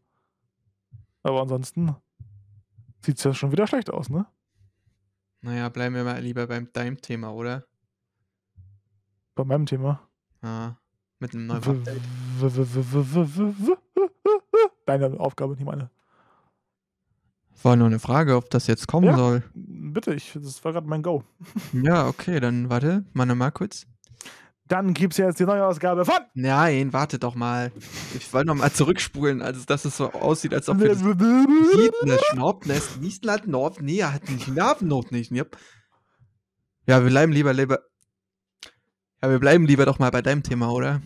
Aber ansonsten sieht es ja schon wieder schlecht aus, ne? Naja, bleiben wir mal lieber beim deinem Thema, oder? Bei meinem Thema. Ah, mit einem neuen Deine Aufgabe, nicht meine. War nur eine Frage, ob das jetzt kommen ja, soll. Bitte, ich, das war gerade mein Go. ja, okay, dann warte, mal mal kurz. Dann gibt es jetzt die neue Ausgabe von. Nein, warte doch mal. Ich wollte noch mal zurückspulen, also dass es so aussieht, als ob wir das Hiebner Schnaubnest hat Nord, nee, hat nicht Nervennot nicht. Yep. Ja, wir bleiben lieber, lieber. Ja, wir bleiben lieber doch mal bei deinem Thema, oder?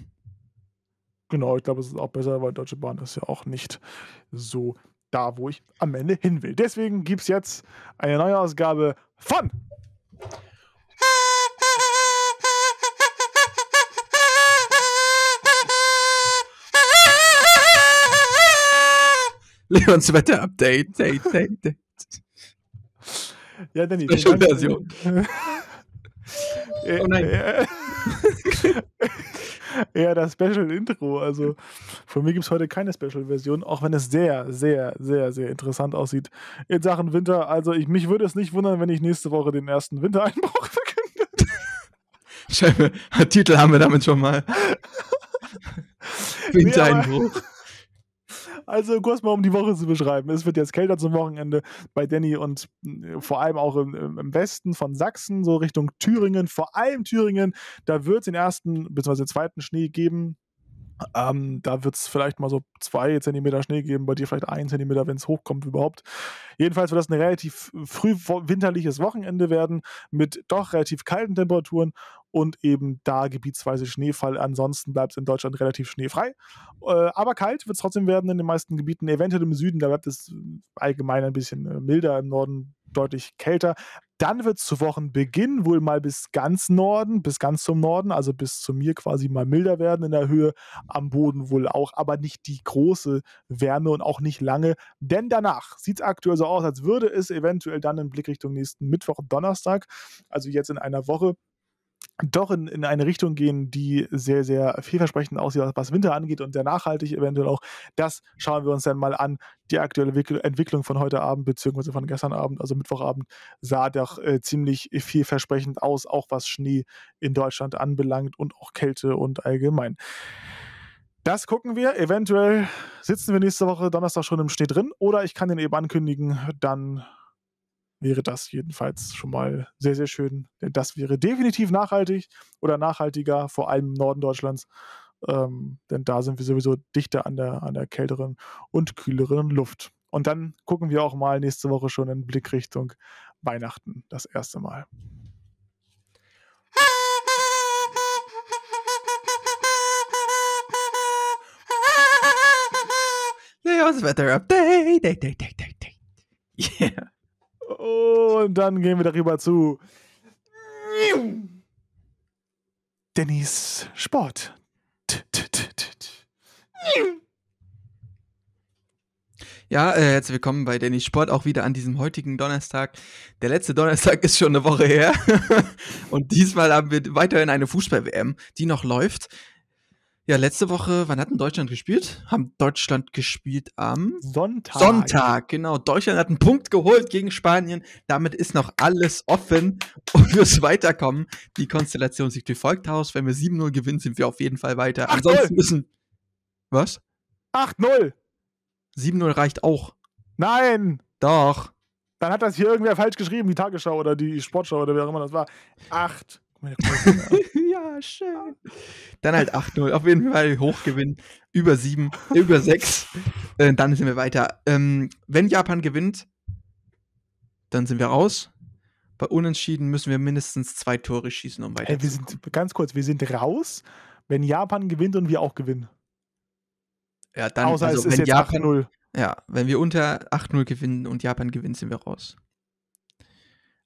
Genau, ich glaube, es ist auch besser, weil Deutsche Bahn ist ja auch nicht so da, wo ich am Ende hin will. Deswegen gibt es jetzt eine neue Ausgabe von. Leons Wetter-Update. Date, date, date. Ja, Danny. Special. Version. Oh nein. Ja, das Special Intro. Also von mir gibt es heute keine Special-Version, auch wenn es sehr, sehr, sehr, sehr interessant aussieht in Sachen Winter. Also ich, mich würde es nicht wundern, wenn ich nächste Woche den ersten Wintereinbruch verkünde. Scheibe, Titel haben wir damit schon mal. Wintereinbruch. Also kurz mal, um die Woche zu beschreiben. Es wird jetzt kälter zum Wochenende bei Danny und äh, vor allem auch im, im Westen von Sachsen, so Richtung Thüringen, vor allem Thüringen. Da wird es den ersten bzw. zweiten Schnee geben. Ähm, da wird es vielleicht mal so zwei Zentimeter Schnee geben, bei dir vielleicht ein Zentimeter, wenn es hochkommt überhaupt. Jedenfalls wird das ein relativ früh winterliches Wochenende werden mit doch relativ kalten Temperaturen und eben da gebietsweise Schneefall. Ansonsten bleibt es in Deutschland relativ schneefrei. Äh, aber kalt wird es trotzdem werden in den meisten Gebieten. Eventuell im Süden, da bleibt es allgemein ein bisschen äh, milder, im Norden deutlich kälter. Dann wird es zu Wochenbeginn wohl mal bis ganz Norden, bis ganz zum Norden, also bis zu mir quasi mal milder werden in der Höhe. Am Boden wohl auch, aber nicht die große Wärme und auch nicht lange. Denn danach sieht es aktuell so aus, als würde es eventuell dann in Blickrichtung nächsten Mittwoch Donnerstag, also jetzt in einer Woche, doch in, in eine Richtung gehen, die sehr, sehr vielversprechend aussieht, was Winter angeht und sehr nachhaltig eventuell auch. Das schauen wir uns dann mal an. Die aktuelle Entwicklung von heute Abend beziehungsweise von gestern Abend, also Mittwochabend, sah doch äh, ziemlich vielversprechend aus, auch was Schnee in Deutschland anbelangt und auch Kälte und allgemein. Das gucken wir. Eventuell sitzen wir nächste Woche Donnerstag schon im Schnee drin oder ich kann den eben ankündigen, dann wäre das jedenfalls schon mal sehr, sehr schön. Denn das wäre definitiv nachhaltig oder nachhaltiger, vor allem im Norden Deutschlands. Ähm, denn da sind wir sowieso dichter an der, an der kälteren und kühleren Luft. Und dann gucken wir auch mal nächste Woche schon in Blickrichtung Weihnachten das erste Mal. Leos Wetter Update. Yeah. Und dann gehen wir darüber zu Dennis Sport. Ja, äh, herzlich willkommen bei Dennis Sport, auch wieder an diesem heutigen Donnerstag. Der letzte Donnerstag ist schon eine Woche her. Und diesmal haben wir weiterhin eine Fußball-WM, die noch läuft. Ja, letzte Woche, wann hat denn Deutschland gespielt? Haben Deutschland gespielt am Sonntag. Sonntag, genau. Deutschland hat einen Punkt geholt gegen Spanien. Damit ist noch alles offen und fürs Weiterkommen. Die Konstellation sieht wie folgt aus. Wenn wir 7-0 gewinnen, sind wir auf jeden Fall weiter. Ansonsten müssen. Was? 8-0. 7-0 reicht auch. Nein. Doch. Dann hat das hier irgendwer falsch geschrieben, die Tagesschau oder die Sportschau oder wer auch immer das war. 8. ja, schön. Dann halt 8-0. Auf jeden Fall Hochgewinn. Über 7, über 6. Äh, dann sind wir weiter. Ähm, wenn Japan gewinnt, dann sind wir raus. Bei Unentschieden müssen wir mindestens zwei Tore schießen, um weiter hey, wir sind Ganz kurz, wir sind raus, wenn Japan gewinnt und wir auch gewinnen. Ja, dann, Außer also, es ist wenn Japan, 8-0. Ja, wenn wir unter 8-0 gewinnen und Japan gewinnt, sind wir raus.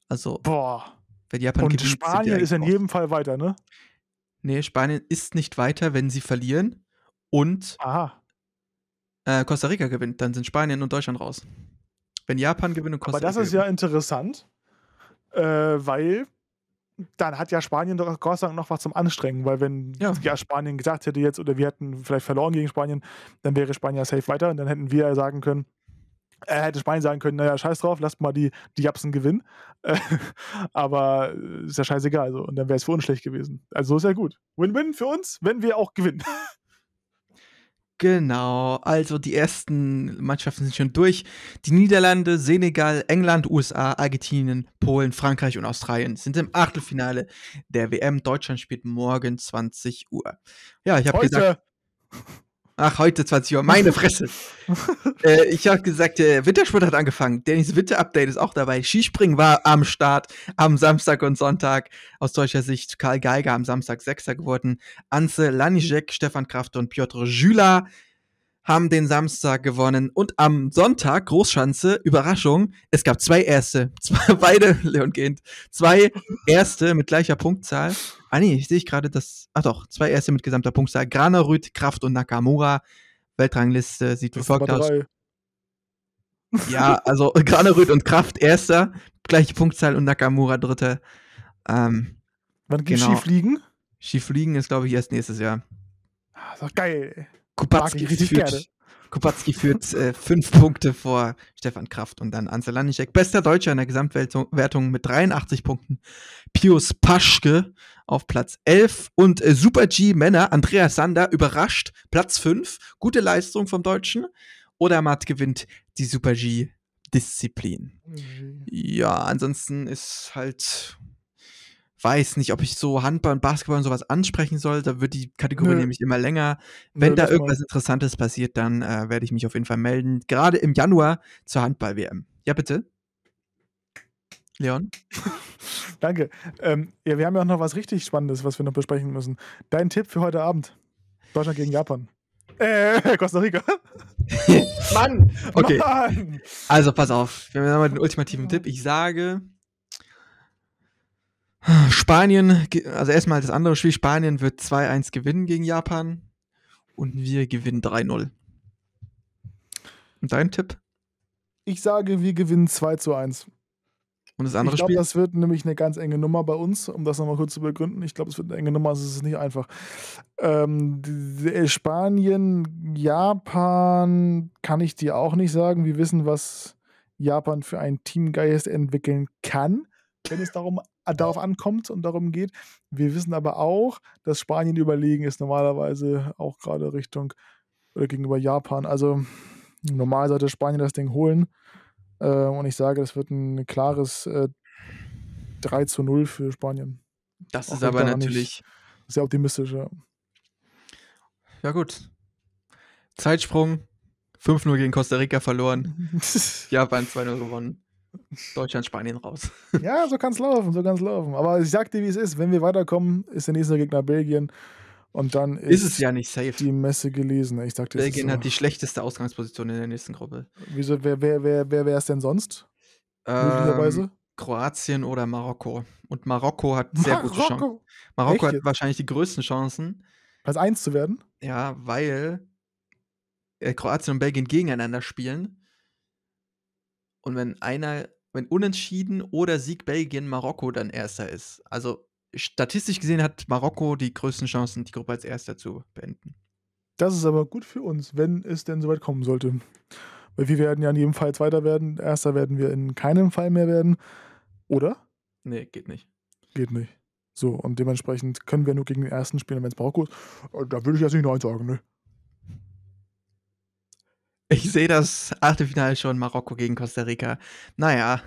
Also. Boah. Wenn Japan Und gewinnt, Spanien ist in jedem Fall weiter, ne? Nee, Spanien ist nicht weiter, wenn sie verlieren. Und äh, Costa Rica gewinnt, dann sind Spanien und Deutschland raus. Wenn Japan gewinnt und Costa Rica. Aber das ist ja interessant, äh, weil dann hat ja Spanien doch Gott sei Dank noch was zum Anstrengen, weil wenn ja. ja. Spanien gesagt hätte jetzt oder wir hätten vielleicht verloren gegen Spanien, dann wäre Spanien safe weiter und dann hätten wir sagen können, er hätte Spanien sagen können, naja, scheiß drauf, lasst mal die, die Japsen gewinnen. aber äh, ist ja scheißegal. Also. Und dann wäre es für uns schlecht gewesen. Also so ist ja gut. Win-win für uns, wenn wir auch gewinnen. Genau, also die ersten Mannschaften sind schon durch. Die Niederlande, Senegal, England, USA, Argentinien, Polen, Frankreich und Australien sind im Achtelfinale der WM. Deutschland spielt morgen 20 Uhr. Ja, ich habe gesagt. Ach, heute 20 Uhr. Meine Fresse. äh, ich habe gesagt, der Wintersport hat angefangen. Dannys Winter-Update ist auch dabei. Skispringen war am Start am Samstag und Sonntag. Aus deutscher Sicht Karl Geiger am Samstag Sechster geworden. Anse Laniszek, Stefan Kraft und Piotr Jüla haben den Samstag gewonnen und am Sonntag, Großschanze, Überraschung, es gab zwei Erste, zwei, beide, Leon Gehend, zwei Erste mit gleicher Punktzahl. Ah nee, ich sehe gerade das, ach doch, zwei Erste mit gesamter Punktzahl, Granerüth, Kraft und Nakamura. Weltrangliste sieht wie folgt aus. Ja, also Granerüth und Kraft Erster, gleiche Punktzahl und Nakamura Dritter. Ähm, Wann geht genau. Skifliegen? Skifliegen ist, glaube ich, erst nächstes Jahr. Ah, ist doch geil. Kupatski führt, Kupatski führt äh, fünf Punkte vor Stefan Kraft und dann Ansel Lanischek. Bester Deutscher in der Gesamtwertung mit 83 Punkten. Pius Paschke auf Platz 11 und äh, Super G Männer, Andreas Sander überrascht, Platz 5. Gute Leistung vom Deutschen. Oder Matt gewinnt die Super G Disziplin. Mhm. Ja, ansonsten ist halt weiß nicht, ob ich so Handball und Basketball und sowas ansprechen soll. Da wird die Kategorie Nö. nämlich immer länger. Wenn Nö, da lass mal. irgendwas Interessantes passiert, dann äh, werde ich mich auf jeden Fall melden. Gerade im Januar zur Handball-WM. Ja, bitte. Leon? Danke. Ähm, ja, wir haben ja auch noch was richtig Spannendes, was wir noch besprechen müssen. Dein Tipp für heute Abend. Deutschland gegen Japan. Äh, Costa Rica. Mann! Okay, Mann! also pass auf. Wir haben nochmal den ultimativen Tipp. Ich sage. Spanien, also erstmal das andere Spiel, Spanien wird 2-1 gewinnen gegen Japan und wir gewinnen 3-0. Und dein Tipp? Ich sage, wir gewinnen 2 zu 1. Und das Ich andere glaube, Spiel? das wird nämlich eine ganz enge Nummer bei uns, um das nochmal kurz zu begründen. Ich glaube, es wird eine enge Nummer, also es ist nicht einfach. Ähm, äh, Spanien, Japan kann ich dir auch nicht sagen. Wir wissen, was Japan für einen Teamgeist entwickeln kann, wenn es darum, darauf ankommt und darum geht. Wir wissen aber auch, dass Spanien überlegen ist normalerweise auch gerade Richtung oder gegenüber Japan. Also normal sollte Spanien das Ding holen. Äh, und ich sage, das wird ein klares äh, 3 zu 0 für Spanien. Das auch ist aber natürlich. Sehr optimistisch, ja. Ja, gut. Zeitsprung. 5-0 gegen Costa Rica verloren. Japan 2-0 gewonnen. Deutschland, Spanien raus. ja, so kann es laufen, so kann es laufen. Aber ich sag dir, wie es ist. Wenn wir weiterkommen, ist der nächste Gegner Belgien. Und dann ist, Ist es ja nicht safe. die Messe gelesen. Ich sag Belgien so. hat die schlechteste Ausgangsposition in der nächsten Gruppe. Wieso, wer wer, wer, wer wäre es denn sonst? Möglicherweise? Ähm, Kroatien oder Marokko. Und Marokko hat sehr gute Chancen. Marokko. Marokko Echt hat wahrscheinlich die größten Chancen. Platz 1 zu werden? Ja, weil äh, Kroatien und Belgien gegeneinander spielen. Und wenn einer, wenn unentschieden oder Sieg Belgien Marokko dann erster ist. Also statistisch gesehen hat Marokko die größten Chancen, die Gruppe als erster zu beenden. Das ist aber gut für uns, wenn es denn soweit kommen sollte. Weil wir werden ja in jedem Fall Zweiter werden. Erster werden wir in keinem Fall mehr werden. Oder? Nee, geht nicht. Geht nicht. So, und dementsprechend können wir nur gegen den ersten spielen, wenn es Marokko ist. Äh, Da würde ich jetzt nicht Nein sagen, ne? Ich sehe das Achtelfinale schon, Marokko gegen Costa Rica. Naja,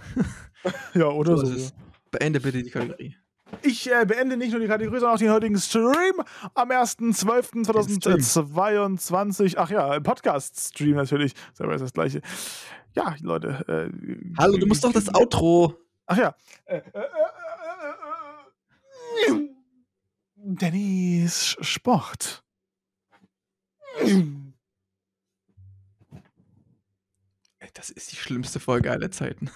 Ja, oder so so. Beende bitte die Kategorie. Ich äh, beende nicht nur die Kategorie, sondern auch den heutigen Stream am 1.12.2022. Ach ja, Podcast-Stream natürlich. Selber ist das gleiche. Ja, Leute. Äh, Hallo, du musst doch das Outro. Ach ja. Äh, äh, äh, äh, Dennis Sport. Ey, Das ist die schlimmste Folge aller Zeiten.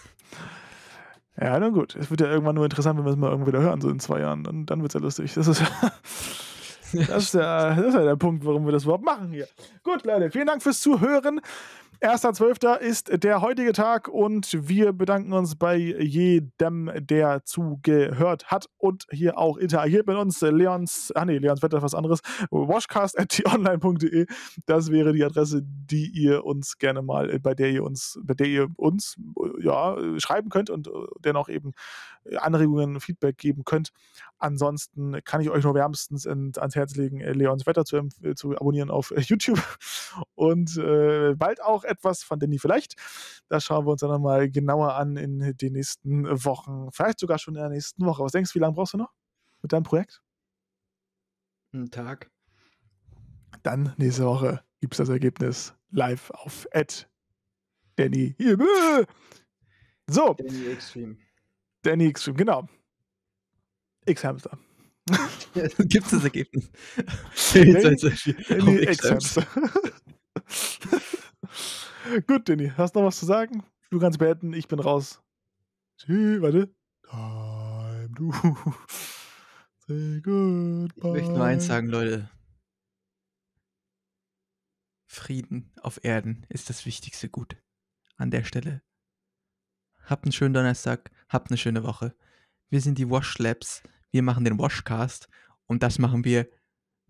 Ja, na gut. Es wird ja irgendwann nur interessant, wenn wir es mal irgendwo wieder hören, so in zwei Jahren. Dann, dann wird es ja lustig. Das ist, das, ist ja, das ist ja der Punkt, warum wir das überhaupt machen hier. Gut, Leute, vielen Dank fürs Zuhören. 1.12. ist der heutige Tag und wir bedanken uns bei jedem, der zugehört hat und hier auch interagiert mit uns. Leons, ah nee, Leons Wetter was anderes. washcast.online.de. Das wäre die Adresse, die ihr uns gerne mal, äh, bei der ihr uns, bei der ihr uns äh, ja, schreiben könnt und äh, dennoch eben Anregungen, Feedback geben könnt. Ansonsten kann ich euch nur wärmstens ans Herz legen, Leons Wetter zu, zu abonnieren auf YouTube und äh, bald auch etwas von Danny vielleicht. Das schauen wir uns dann nochmal genauer an in den nächsten Wochen. Vielleicht sogar schon in der nächsten Woche. Was denkst du, wie lange brauchst du noch mit deinem Projekt? Ein Tag. Dann nächste Woche gibt es das Ergebnis live auf Ed Danny. So, Danny Extreme. Danny Extreme, genau. X-Hamster. Gibt es das Ergebnis? Danny- Danny Danny X-Hamster. Gut, Danny, hast du noch was zu sagen? Du kannst beenden, ich bin raus. Tschüss, warte. Time to say goodbye. Ich möchte nur eins sagen, Leute. Frieden auf Erden ist das wichtigste Gut. An der Stelle. Habt einen schönen Donnerstag, habt eine schöne Woche. Wir sind die Wash Labs. Wir machen den Washcast und das machen wir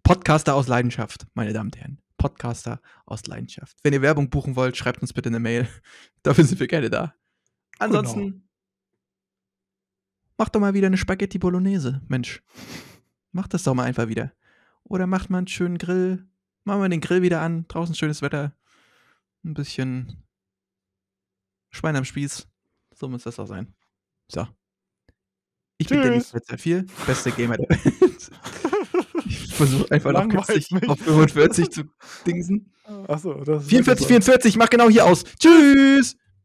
Podcaster aus Leidenschaft, meine Damen und Herren. Podcaster aus Leidenschaft. Wenn ihr Werbung buchen wollt, schreibt uns bitte eine Mail. Dafür sind wir gerne da. Ansonsten macht doch mal wieder eine Spaghetti Bolognese, Mensch. Macht das doch mal einfach wieder. Oder macht mal einen schönen Grill. Machen wir den Grill wieder an. Draußen schönes Wetter. Ein bisschen Schwein am Spieß. So muss das auch sein. So. Ich Ich bin Dennis 424, beste Gamer der Welt. Ich versuche einfach noch kürzlich auf 45 zu dingsen. Achso, das ist 44, 44, mach genau hier aus. Tschüss!